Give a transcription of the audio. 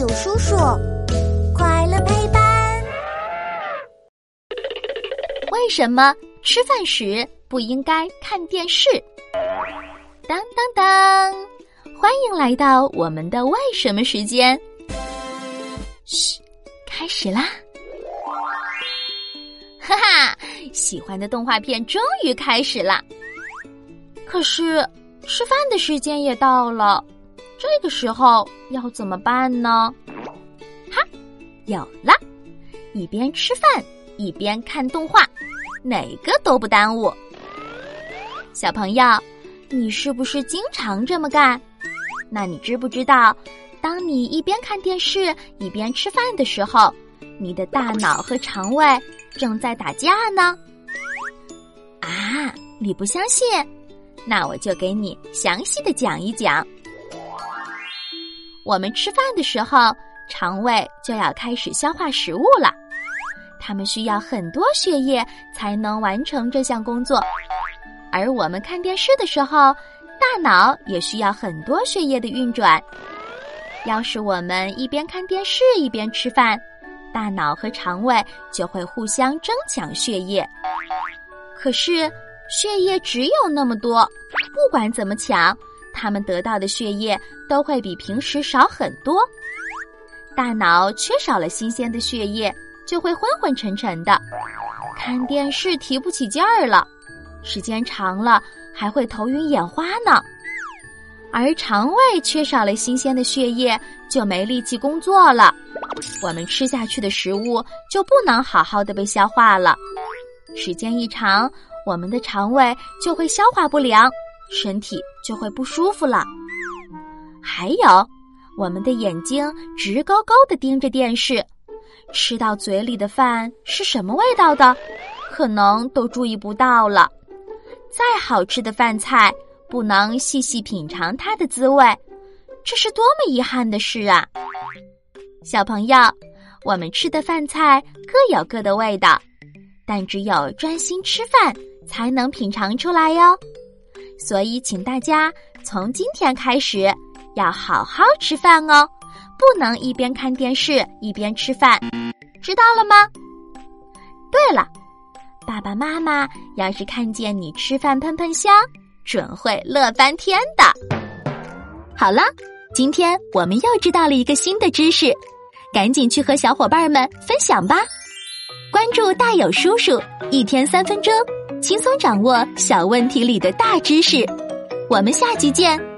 有叔叔，快乐陪伴。为什么吃饭时不应该看电视？当当当！欢迎来到我们的为什么时间。嘘，开始啦！哈哈，喜欢的动画片终于开始啦。可是吃饭的时间也到了。这个时候要怎么办呢？哈，有了！一边吃饭一边看动画，哪个都不耽误。小朋友，你是不是经常这么干？那你知不知道，当你一边看电视一边吃饭的时候，你的大脑和肠胃正在打架呢？啊，你不相信？那我就给你详细的讲一讲。我们吃饭的时候，肠胃就要开始消化食物了。它们需要很多血液才能完成这项工作。而我们看电视的时候，大脑也需要很多血液的运转。要是我们一边看电视一边吃饭，大脑和肠胃就会互相争抢血液。可是血液只有那么多，不管怎么抢。他们得到的血液都会比平时少很多，大脑缺少了新鲜的血液，就会昏昏沉沉的，看电视提不起劲儿了，时间长了还会头晕眼花呢。而肠胃缺少了新鲜的血液，就没力气工作了，我们吃下去的食物就不能好好的被消化了，时间一长，我们的肠胃就会消化不良。身体就会不舒服了。还有，我们的眼睛直勾勾的盯着电视，吃到嘴里的饭是什么味道的，可能都注意不到了。再好吃的饭菜，不能细细品尝它的滋味，这是多么遗憾的事啊！小朋友，我们吃的饭菜各有各的味道，但只有专心吃饭，才能品尝出来哟。所以，请大家从今天开始要好好吃饭哦，不能一边看电视一边吃饭，知道了吗？对了，爸爸妈妈要是看见你吃饭喷喷香，准会乐翻天的。好了，今天我们又知道了一个新的知识，赶紧去和小伙伴们分享吧！关注大有叔叔，一天三分钟。轻松掌握小问题里的大知识，我们下集见。